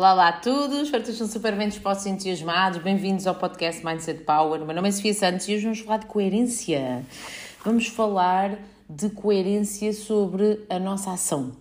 Olá, olá a todos, espero que estejam super bem dispostos e entusiasmados. Bem-vindos ao podcast Mindset Power. O meu nome é Sofia Santos e hoje vamos falar de coerência. Vamos falar de coerência sobre a nossa ação.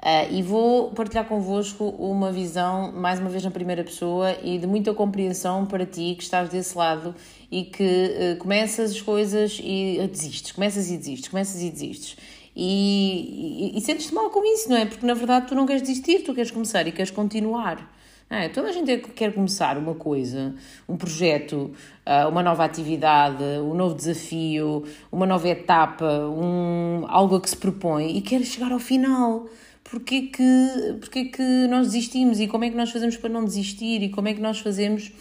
Uh, e vou partilhar convosco uma visão, mais uma vez na primeira pessoa, e de muita compreensão para ti que estás desse lado e que uh, começas as coisas e desistes, começas e desistes, começas e desistes. E, e, e sentes-te mal com isso, não é? Porque na verdade tu não queres desistir, tu queres começar e queres continuar. É, toda a gente quer começar uma coisa, um projeto, ah, uma nova atividade, um novo desafio, uma nova etapa, um, algo a que se propõe e quer chegar ao final. Porquê que, porquê que nós desistimos e como é que nós fazemos para não desistir e como é que nós fazemos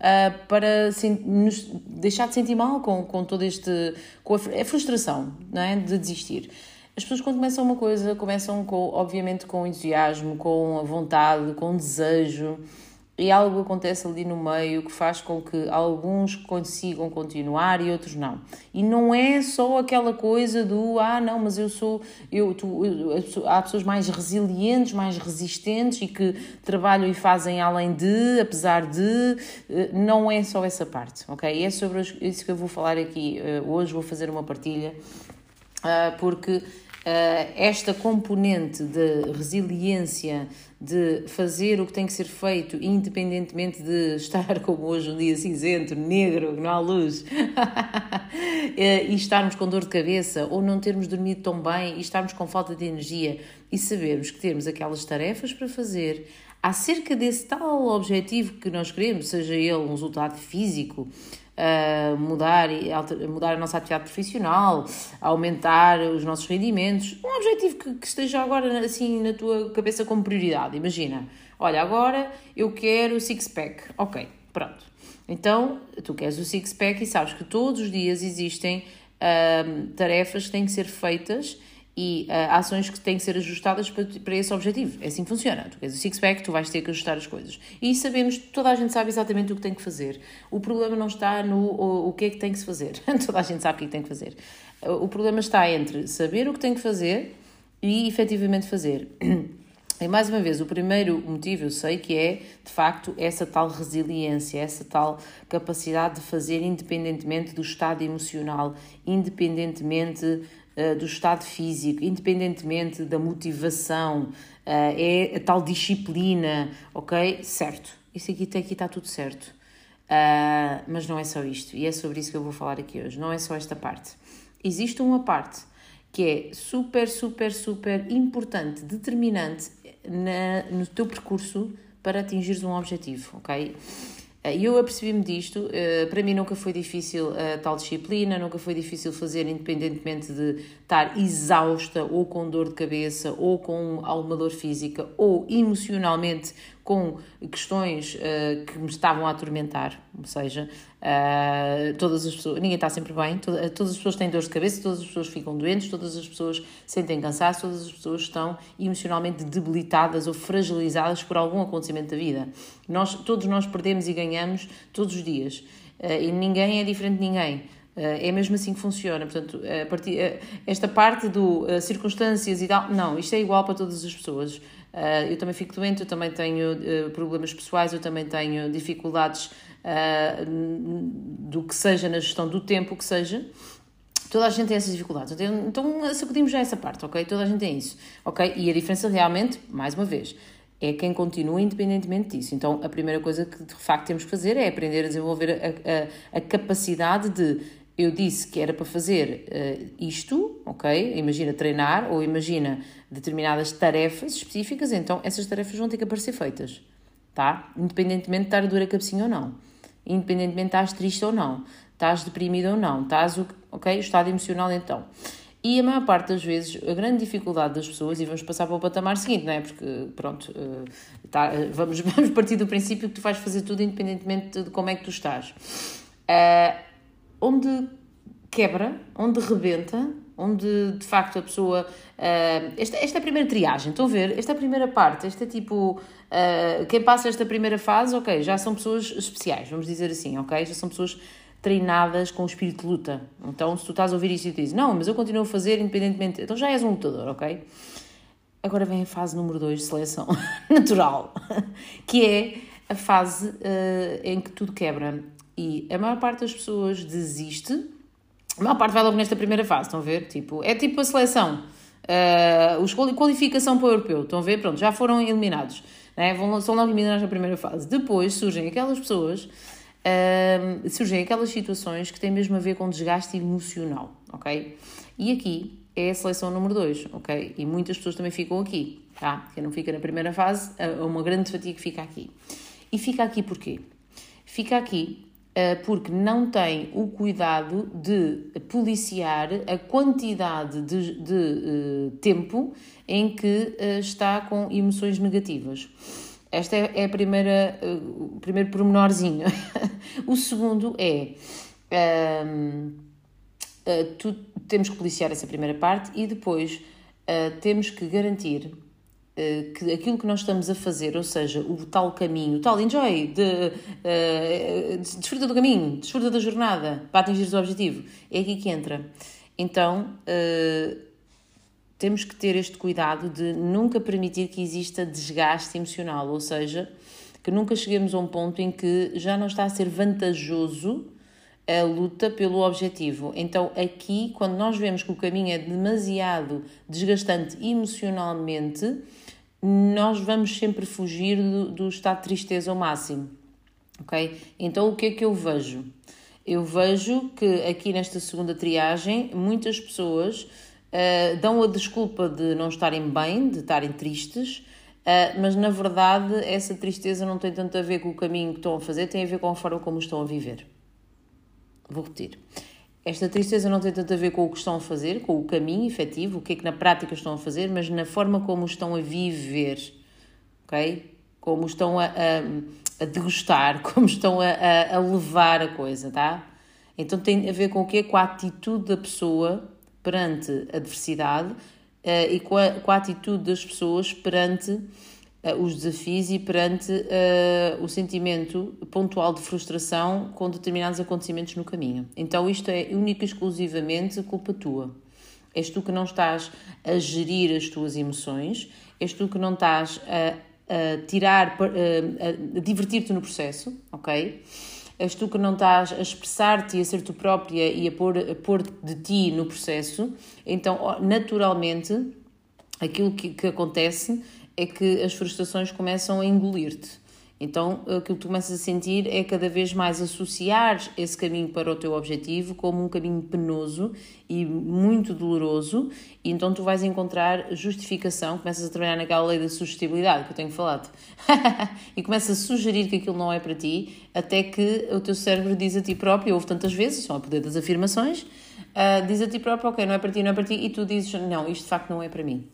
uh, para nos deixar de sentir mal com, com todo este. com a, a frustração não é? de desistir. As pessoas quando começam uma coisa começam com, obviamente com entusiasmo, com a vontade, com desejo e algo acontece ali no meio que faz com que alguns consigam continuar e outros não. E não é só aquela coisa do ah, não, mas eu sou. Eu, tu, eu, há pessoas mais resilientes, mais resistentes e que trabalham e fazem além de, apesar de. Eh, não é só essa parte, ok? E é sobre isso que eu vou falar aqui. Eh, hoje vou fazer uma partilha, ah, porque esta componente de resiliência de fazer o que tem que ser feito, independentemente de estar como hoje um dia cinzento, negro, não há luz, e estarmos com dor de cabeça, ou não termos dormido tão bem e estarmos com falta de energia, e sabermos que temos aquelas tarefas para fazer acerca desse tal objetivo que nós queremos, seja ele um resultado físico, uh, mudar, mudar a nossa atividade profissional, aumentar os nossos rendimentos. Um objetivo que, que esteja agora assim na tua cabeça como prioridade. Imagina, olha, agora eu quero six-pack. Ok, pronto. Então, tu queres o six-pack e sabes que todos os dias existem uh, tarefas que têm que ser feitas e uh, ações que têm que ser ajustadas para, para esse objetivo. É assim que funciona. Tu queres o six-pack, tu vais ter que ajustar as coisas. E sabemos, toda a gente sabe exatamente o que tem que fazer. O problema não está no o, o que é que tem que se fazer. toda a gente sabe o que é que tem que fazer. O problema está entre saber o que tem que fazer e efetivamente fazer. E mais uma vez, o primeiro motivo eu sei que é, de facto, essa tal resiliência, essa tal capacidade de fazer independentemente do estado emocional, independentemente do estado físico, independentemente da motivação, uh, é a tal disciplina, ok? Certo, isso aqui, aqui está tudo certo. Uh, mas não é só isto, e é sobre isso que eu vou falar aqui hoje. Não é só esta parte. Existe uma parte que é super, super, super importante, determinante na, no teu percurso para atingires um objetivo, ok? E eu apercebi-me disto, eh, para mim nunca foi difícil a tal disciplina, nunca foi difícil fazer, independentemente de estar exausta ou com dor de cabeça ou com alguma dor física ou emocionalmente com questões uh, que me estavam a atormentar, ou seja, uh, todas as pessoas, ninguém está sempre bem, toda, todas as pessoas têm dor de cabeça, todas as pessoas ficam doentes, todas as pessoas sentem cansaço, todas as pessoas estão emocionalmente debilitadas ou fragilizadas por algum acontecimento da vida. Nós, todos nós perdemos e ganhamos todos os dias, uh, e ninguém é diferente de ninguém. É mesmo assim que funciona. Portanto, a partir, esta parte do circunstâncias e tal, não, isto é igual para todas as pessoas. Eu também fico doente, eu também tenho problemas pessoais, eu também tenho dificuldades do que seja na gestão do tempo, que seja. Toda a gente tem essas dificuldades. Então, então, sacudimos já essa parte, ok? Toda a gente tem isso, ok? E a diferença realmente, mais uma vez, é quem continua independentemente disso. Então, a primeira coisa que de facto temos que fazer é aprender a desenvolver a, a, a capacidade de eu disse que era para fazer uh, isto, ok? Imagina treinar ou imagina determinadas tarefas específicas, então essas tarefas vão ter que aparecer feitas, tá? Independentemente de estar a dor a cabecinha ou não, independentemente de estás triste ou não, estás deprimido ou não, estás, ok? O estado emocional então. E a maior parte das vezes, a grande dificuldade das pessoas, e vamos passar para o patamar seguinte, não é? Porque, pronto, uh, tá, vamos, vamos partir do princípio que tu vais fazer tudo independentemente de como é que tu estás. Onde quebra, onde rebenta, onde de facto a pessoa. Uh, esta, esta é a primeira triagem, estão a ver? Esta é a primeira parte, esta é tipo. Uh, quem passa esta primeira fase, ok, já são pessoas especiais, vamos dizer assim, ok? Já são pessoas treinadas com o espírito de luta. Então, se tu estás a ouvir isso e tu dizes, não, mas eu continuo a fazer independentemente, então já és um lutador, ok? agora vem a fase número 2 de seleção natural, que é a fase uh, em que tudo quebra. E a maior parte das pessoas desiste. A maior parte vai logo nesta primeira fase, estão a ver? Tipo, é tipo a seleção. Uh, os qualificação para o europeu, estão a ver? Pronto, já foram eliminados. Né? Vão, são logo eliminados na primeira fase. Depois surgem aquelas pessoas, uh, surgem aquelas situações que têm mesmo a ver com desgaste emocional, ok? E aqui é a seleção número 2, ok? E muitas pessoas também ficam aqui, tá? Quem não fica na primeira fase, é uma grande fatia que fica aqui. E fica aqui porquê? Fica aqui porque não tem o cuidado de policiar a quantidade de, de uh, tempo em que uh, está com emoções negativas. Esta é, é a primeira, o primeiro pormenorzinho. o segundo é. Uh, tu, temos que policiar essa primeira parte e depois uh, temos que garantir uh, que aquilo que nós estamos a fazer, ou seja, o tal caminho, o tal enjoy, de, uh, desfruta do caminho, desfruta da jornada para atingir o objetivo, é aqui que entra. Então, temos que ter este cuidado de nunca permitir que exista desgaste emocional, ou seja, que nunca cheguemos a um ponto em que já não está a ser vantajoso a luta pelo objetivo. Então, aqui, quando nós vemos que o caminho é demasiado desgastante emocionalmente, nós vamos sempre fugir do, do estado de tristeza ao máximo. Ok? Então, o que é que eu vejo? Eu vejo que aqui nesta segunda triagem, muitas pessoas uh, dão a desculpa de não estarem bem, de estarem tristes, uh, mas na verdade essa tristeza não tem tanto a ver com o caminho que estão a fazer, tem a ver com a forma como estão a viver. Vou repetir. Esta tristeza não tem tanto a ver com o que estão a fazer, com o caminho efetivo, o que é que na prática estão a fazer, mas na forma como estão a viver, ok? Como estão a, a, a degustar, como estão a, a, levar a coisa, tá? Então tem a ver com o quê? Com a atitude da pessoa perante a adversidade uh, e com a, com a atitude das pessoas perante os desafios e perante uh, o sentimento pontual de frustração com determinados acontecimentos no caminho. Então, isto é única e exclusivamente culpa tua. És tu que não estás a gerir as tuas emoções, és tu que não estás a, a tirar, a, a divertir-te no processo, ok? És tu que não estás a expressar-te e a ser tu própria e a pôr, a pôr de ti no processo, então, naturalmente, aquilo que, que acontece é que as frustrações começam a engolir-te. Então, aquilo que tu começas a sentir é cada vez mais associar esse caminho para o teu objetivo como um caminho penoso e muito doloroso, e então tu vais encontrar justificação, começas a trabalhar naquela lei da sugestibilidade que eu tenho falado, e começas a sugerir que aquilo não é para ti, até que o teu cérebro diz a ti próprio, ouve tantas vezes, são o poder das afirmações, uh, diz a ti próprio, ok, não é para ti, não é para ti, e tu dizes, não, isto de facto não é para mim.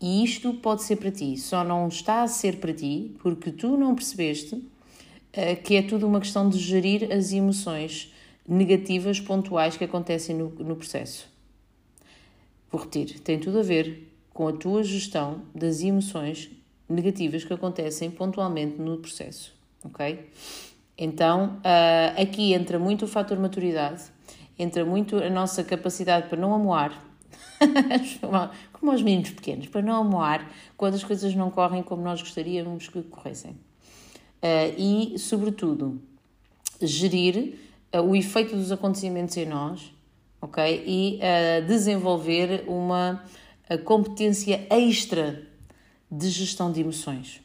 E isto pode ser para ti, só não está a ser para ti porque tu não percebeste uh, que é tudo uma questão de gerir as emoções negativas pontuais que acontecem no, no processo. Vou repetir, tem tudo a ver com a tua gestão das emoções negativas que acontecem pontualmente no processo, ok? Então, uh, aqui entra muito o fator maturidade, entra muito a nossa capacidade para não amoar, como aos meninos pequenos, para não amoar quando as coisas não correm como nós gostaríamos que corressem. Uh, e, sobretudo, gerir uh, o efeito dos acontecimentos em nós, ok? E uh, desenvolver uma competência extra de gestão de emoções.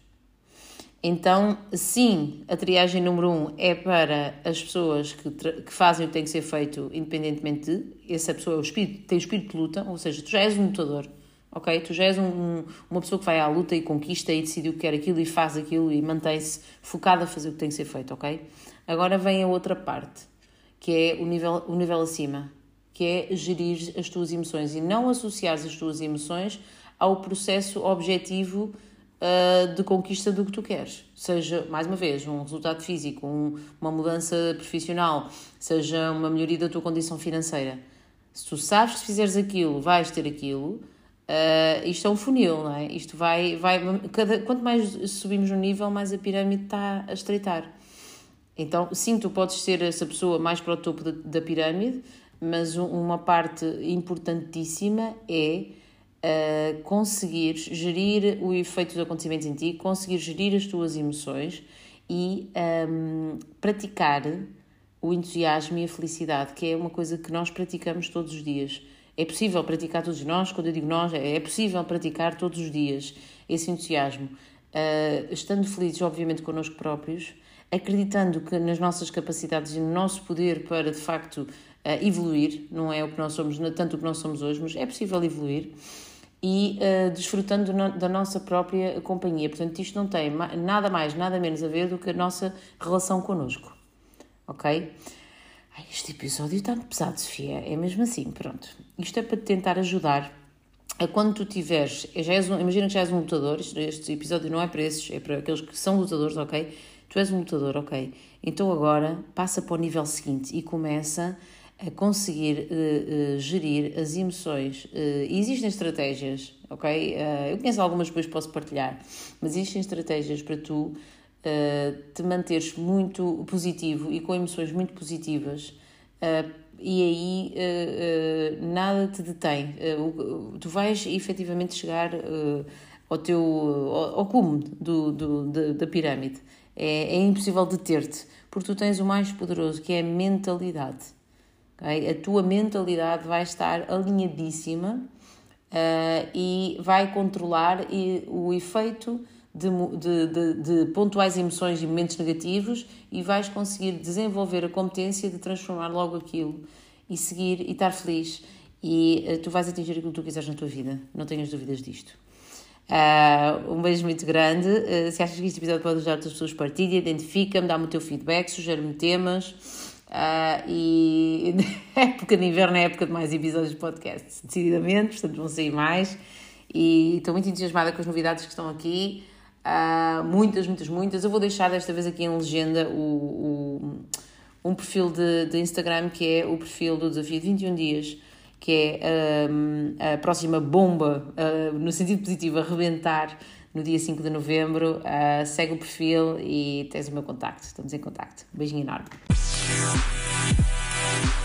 Então, sim, a triagem número um é para as pessoas que, que fazem o que tem que ser feito independentemente de. Essa pessoa é o espírito, tem o espírito de luta, ou seja, tu já és um lutador, ok? Tu já és um, um, uma pessoa que vai à luta e conquista e decide o que quer aquilo e faz aquilo e mantém-se focada a fazer o que tem que ser feito, ok? Agora vem a outra parte, que é o nível, o nível acima, que é gerir as tuas emoções e não associar as tuas emoções ao processo objetivo uh, de conquista do que tu queres. Seja, mais uma vez, um resultado físico, um, uma mudança profissional, seja uma melhoria da tua condição financeira. Se tu sabes que se fizeres aquilo, vais ter aquilo, uh, isto é um funil, não é? Isto vai, vai cada, quanto mais subimos no nível, mais a pirâmide está a estreitar. Então, sim, tu podes ser essa pessoa mais para o topo da, da pirâmide, mas uma parte importantíssima é conseguir gerir o efeito dos acontecimentos em ti, conseguir gerir as tuas emoções e um, praticar o entusiasmo e a felicidade, que é uma coisa que nós praticamos todos os dias. É possível praticar todos nós, quando eu digo nós, é possível praticar todos os dias esse entusiasmo, uh, estando felizes, obviamente, connosco próprios, acreditando que nas nossas capacidades e no nosso poder para de facto uh, evoluir, não é o que nós somos, tanto o que nós somos hoje, mas é possível evoluir e uh, desfrutando no, da nossa própria companhia. Portanto, isto não tem nada mais, nada menos a ver do que a nossa relação connosco. Ok? Ai, este episódio está pesado, Sofia. É mesmo assim, pronto. Isto é para te tentar ajudar a quando tu tiveres. Já és um, imagina que já és um lutador. Este episódio não é para esses, é para aqueles que são lutadores, ok? Tu és um lutador, ok? Então agora passa para o nível seguinte e começa a conseguir uh, uh, gerir as emoções. Uh, existem estratégias, ok? eu conheço algumas, depois posso partilhar, mas existem estratégias para tu te manteres muito positivo e com emoções muito positivas. e aí nada te detém. tu vais efetivamente chegar ao teu ao, ao cume do, do, da, da pirâmide. É, é impossível deter-te, porque tu tens o mais poderoso, que é a mentalidade. Okay? A tua mentalidade vai estar alinhadíssima uh, e vai controlar e, o efeito de, de, de, de, pontuais emoções e momentos negativos e vais conseguir desenvolver a competência de transformar logo aquilo e seguir e estar feliz e uh, tu vais atingir aquilo que tu quiseres na tua vida, não tenhas dúvidas disto. Uh, um beijo muito grande. Uh, se achas que este episódio pode ajudar outras pessoas, partilha, identifica-me, dá-me o teu feedback, sugere-me temas. Uh, e época de inverno é época de mais episódios de podcast, decididamente, portanto vão sair mais. E estou muito entusiasmada com as novidades que estão aqui. Uh, muitas, muitas, muitas. Eu vou deixar desta vez aqui em legenda o, o, um perfil de, de Instagram que é o perfil do Desafio de 21 Dias, que é um, a próxima bomba, uh, no sentido positivo, a rebentar no dia 5 de novembro. Uh, segue o perfil e tens o meu contacto. Estamos em contacto. Um beijinho enorme. Thank you.